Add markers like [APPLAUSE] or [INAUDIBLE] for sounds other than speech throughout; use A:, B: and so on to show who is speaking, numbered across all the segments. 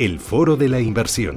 A: el foro de la inversión.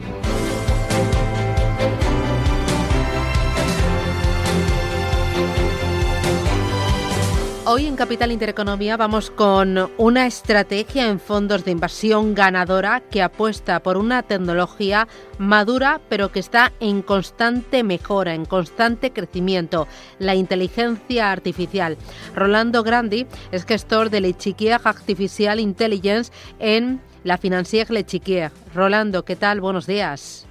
B: Hoy en Capital Intereconomía vamos con una estrategia en fondos de inversión ganadora que apuesta por una tecnología madura pero que está en constante mejora, en constante crecimiento, la inteligencia artificial. Rolando Grandi es gestor de Lechiquier Artificial Intelligence en la Financière Lechiquier. Rolando, ¿qué tal? Buenos días.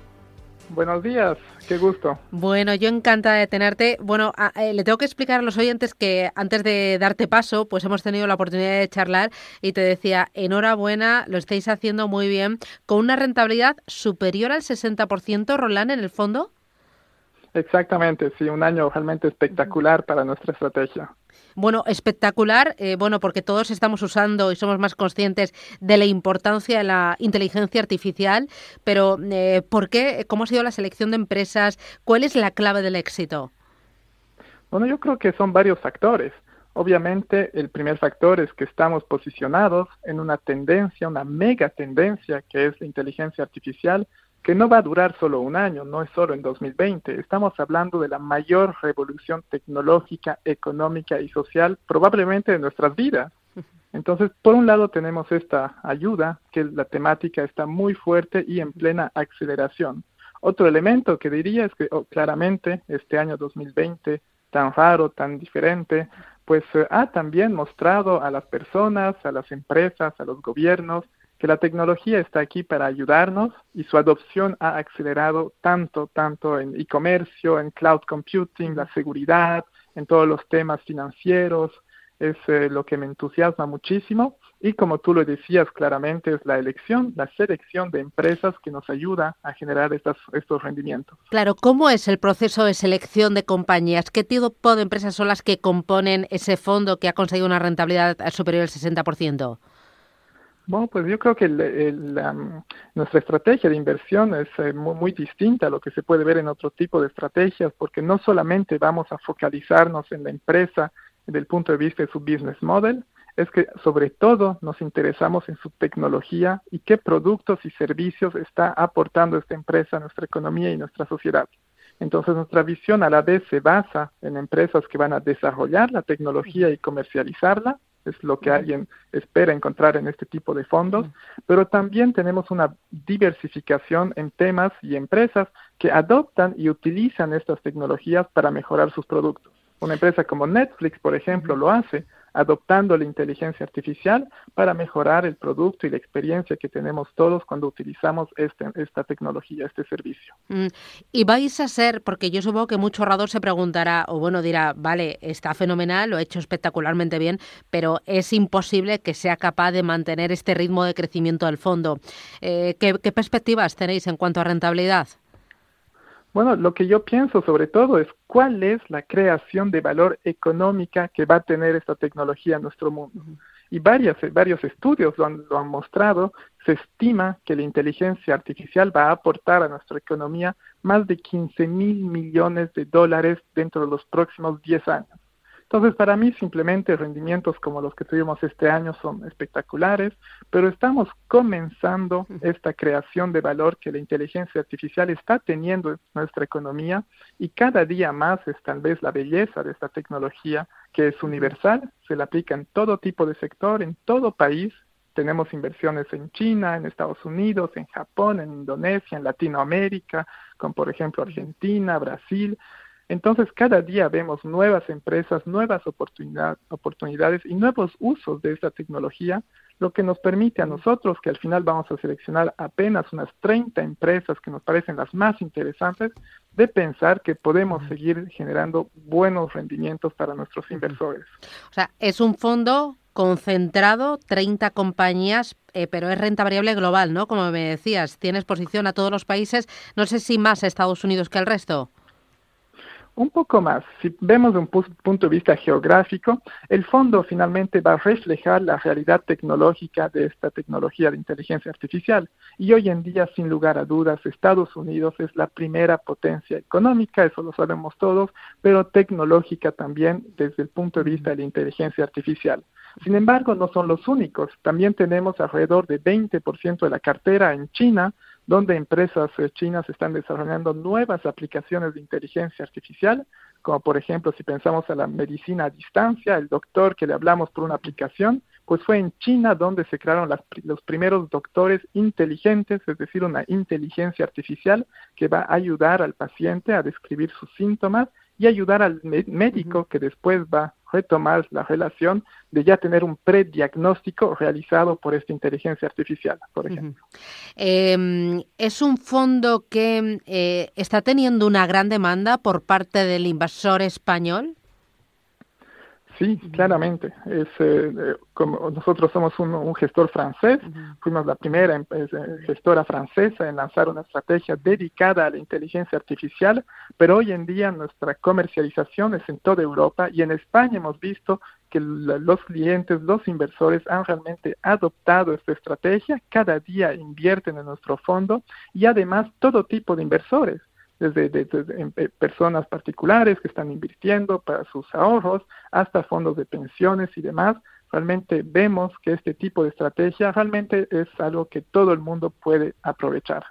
C: Buenos días, qué gusto.
B: Bueno, yo encantada de tenerte. Bueno, eh, le tengo que explicar a los oyentes que antes de darte paso, pues hemos tenido la oportunidad de charlar y te decía, enhorabuena, lo estáis haciendo muy bien, con una rentabilidad superior al 60%, Roland, en el fondo.
C: Exactamente, sí, un año realmente espectacular para nuestra estrategia.
B: Bueno, espectacular, eh, bueno, porque todos estamos usando y somos más conscientes de la importancia de la inteligencia artificial, pero eh, ¿por qué? ¿Cómo ha sido la selección de empresas? ¿Cuál es la clave del éxito?
C: Bueno, yo creo que son varios factores. Obviamente, el primer factor es que estamos posicionados en una tendencia, una mega tendencia que es la inteligencia artificial, que no va a durar solo un año, no es solo en 2020. Estamos hablando de la mayor revolución tecnológica, económica y social probablemente de nuestras vidas. Entonces, por un lado tenemos esta ayuda, que la temática está muy fuerte y en plena aceleración. Otro elemento que diría es que oh, claramente este año 2020, tan raro, tan diferente, pues eh, ha también mostrado a las personas, a las empresas, a los gobiernos, que la tecnología está aquí para ayudarnos y su adopción ha acelerado tanto, tanto en e-comercio, en cloud computing, la seguridad, en todos los temas financieros, es eh, lo que me entusiasma muchísimo. Y como tú lo decías claramente, es la elección, la selección de empresas que nos ayuda a generar estas, estos rendimientos.
B: Claro, ¿cómo es el proceso de selección de compañías? ¿Qué tipo de empresas son las que componen ese fondo que ha conseguido una rentabilidad superior al 60%?
C: Bueno, pues yo creo que nuestra estrategia de inversión es eh, muy, distinta a lo que se puede ver en otro tipo de estrategias, porque no solamente vamos a focalizarnos en la empresa desde el punto de vista de su business model, es que sobre todo nos interesamos en su tecnología y qué productos y servicios está aportando esta empresa a nuestra economía y nuestra sociedad. Entonces nuestra visión a la vez se basa en empresas que van a desarrollar la tecnología y comercializarla, es lo que alguien espera encontrar en este tipo de fondos, pero también tenemos una diversificación en temas y empresas que adoptan y utilizan estas tecnologías para mejorar sus productos. Una empresa como Netflix, por ejemplo, lo hace adoptando la inteligencia artificial para mejorar el producto y la experiencia que tenemos todos cuando utilizamos este, esta tecnología, este servicio.
B: Mm, y vais a ser, porque yo supongo que mucho orador se preguntará, o bueno, dirá, vale, está fenomenal, lo he hecho espectacularmente bien, pero es imposible que sea capaz de mantener este ritmo de crecimiento del fondo. Eh, ¿Qué perspectivas tenéis en cuanto a rentabilidad?
C: Bueno, lo que yo pienso sobre todo es cuál es la creación de valor económica que va a tener esta tecnología en nuestro mundo. Y varios, varios estudios lo han, lo han mostrado, se estima que la inteligencia artificial va a aportar a nuestra economía más de 15 mil millones de dólares dentro de los próximos 10 años. Entonces, para mí simplemente rendimientos como los que tuvimos este año son espectaculares, pero estamos comenzando esta creación de valor que la inteligencia artificial está teniendo en nuestra economía y cada día más es tal vez la belleza de esta tecnología que es universal, se la aplica en todo tipo de sector, en todo país. Tenemos inversiones en China, en Estados Unidos, en Japón, en Indonesia, en Latinoamérica, con por ejemplo Argentina, Brasil. Entonces, cada día vemos nuevas empresas, nuevas oportunidades y nuevos usos de esta tecnología, lo que nos permite a nosotros, que al final vamos a seleccionar apenas unas 30 empresas que nos parecen las más interesantes, de pensar que podemos seguir generando buenos rendimientos para nuestros inversores.
B: O sea, es un fondo concentrado, 30 compañías, eh, pero es renta variable global, ¿no? Como me decías, tiene exposición a todos los países, no sé si más a Estados Unidos que al resto.
C: Un poco más, si vemos de un punto de vista geográfico, el fondo finalmente va a reflejar la realidad tecnológica de esta tecnología de inteligencia artificial. Y hoy en día, sin lugar a dudas, Estados Unidos es la primera potencia económica, eso lo sabemos todos, pero tecnológica también desde el punto de vista de la inteligencia artificial. Sin embargo, no son los únicos. También tenemos alrededor de 20% de la cartera en China, donde empresas eh, chinas están desarrollando nuevas aplicaciones de inteligencia artificial, como por ejemplo si pensamos a la medicina a distancia, el doctor que le hablamos por una aplicación, pues fue en China donde se crearon los primeros doctores inteligentes, es decir, una inteligencia artificial que va a ayudar al paciente a describir sus síntomas y ayudar al médico que después va a retomar la relación de ya tener un prediagnóstico realizado por esta inteligencia artificial, por ejemplo.
B: Em, es un fondo que eh, está teniendo una gran demanda por parte del inversor español.
C: Sí, claramente. Es, eh, eh, como nosotros somos un, gestor francés, fuimos la primera eh, gestora francesa en lanzar una estrategia dedicada a la inteligencia artificial, pero hoy en día nuestra comercialización es en toda Europa y en España hemos visto que los clientes, los inversores han realmente adoptado esta estrategia, cada día invierten en nuestro fondo y además todo tipo de inversores desde, eh, personas particulares que están invirtiendo para sus ahorros hasta fondos de pensiones y demás. Realmente vemos que este tipo de estrategia realmente es algo que todo el mundo puede aprovechar.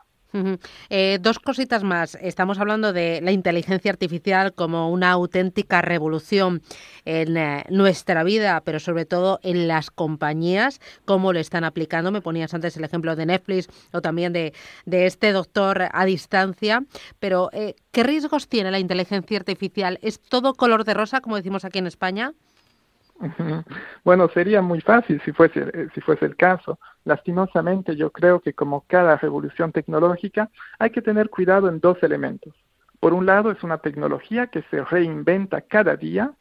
B: Eh, dos cositas más. Estamos hablando de la inteligencia artificial como una auténtica revolución en eh, nuestra vida, pero sobre todo en las compañías, cómo lo están aplicando. Me ponías antes el ejemplo de Netflix o también de, este doctor a distancia. Pero, eh, ¿qué riesgos tiene la inteligencia artificial? ¿Es todo color de rosa, como decimos aquí en España? [LAUGHS]
C: Bueno, sería muy fácil si fuese, eh, si fuese el caso. Lastimosamente, yo creo que como cada revolución tecnológica, hay que tener cuidado en dos elementos. Por un lado, es una tecnología que se reinventa cada día,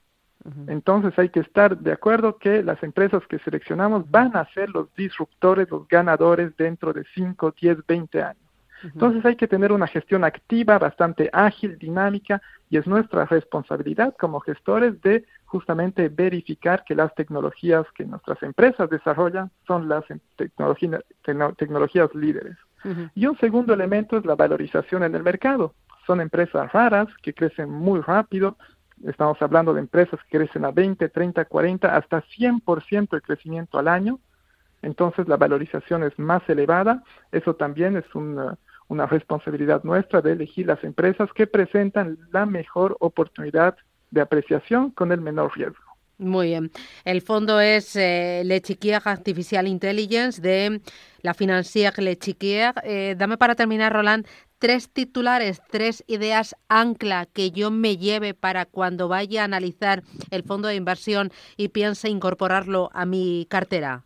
C: entonces hay que estar de acuerdo que las empresas que seleccionamos van a ser los disruptores, los ganadores dentro de 5, 10, 20 años. Entonces hay que tener una gestión activa, bastante ágil, dinámica, y es nuestra responsabilidad como gestores de justamente verificar que las tecnologías que nuestras empresas desarrollan son las tecnologías líderes. Y un segundo elemento es la valorización en el mercado. Son empresas raras que crecen muy rápido. Estamos hablando de empresas que crecen a 20, 30, 40, hasta 100% de crecimiento al año. Entonces la valorización es más elevada. Eso también es una, una responsabilidad nuestra de elegir las empresas que presentan la mejor oportunidad de apreciación con el menor riesgo.
B: Muy bien. El fondo es eh, Le Chiquier Artificial Intelligence de la Financière Le Chiquier. Eh, dame para terminar, Roland, tres titulares, tres ideas ancla que yo me lleve para cuando vaya a analizar el fondo de inversión y piense incorporarlo a mi cartera.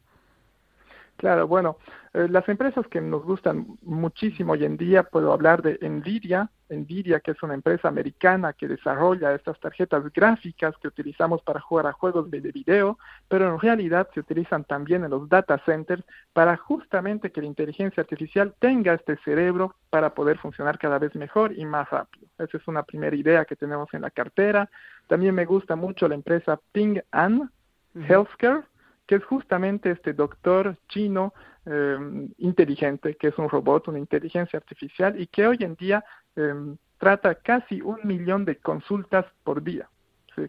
C: Claro, bueno, eh, las empresas que nos gustan muchísimo hoy en día, puedo hablar de Nvidia, Nvidia que es una empresa americana que desarrolla estas tarjetas gráficas que utilizamos para jugar a juegos de video, pero en realidad se utilizan también en los data centers para justamente que la inteligencia artificial tenga este cerebro para poder funcionar cada vez mejor y más rápido. Esa es una primera idea que tenemos en la cartera. También me gusta mucho la empresa Ping An Healthcare, que es justamente este doctor chino eh, inteligente, que es un robot, una inteligencia artificial, y que hoy en día eh, trata casi un millón de consultas por día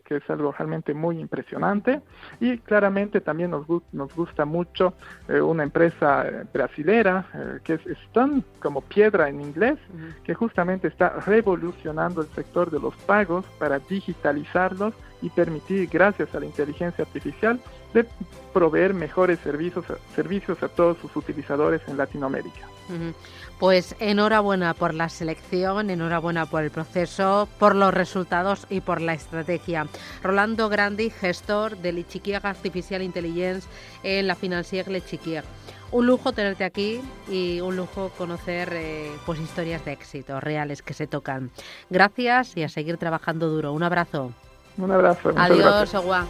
C: que es algo realmente muy impresionante. Y claramente también nos, nos gusta mucho eh, una empresa eh, brasilera eh, que es Stone, como piedra en inglés, que justamente está revolucionando el sector de los pagos para digitalizarlos y permitir, gracias a la inteligencia artificial, de proveer mejores servicios, servicios a todos sus utilizadores en Latinoamérica.
B: Pues enhorabuena por la selección, enhorabuena por el proceso, por los resultados y por la estrategia. Rolando Grandi, gestor de Lichiquier Artificial Intelligence en la Financière Lichiquier. Un lujo tenerte aquí y un lujo conocer eh, pues historias de éxito reales que se tocan. Gracias y a seguir trabajando duro. Un abrazo.
C: Un abrazo.
B: Adiós, Agua.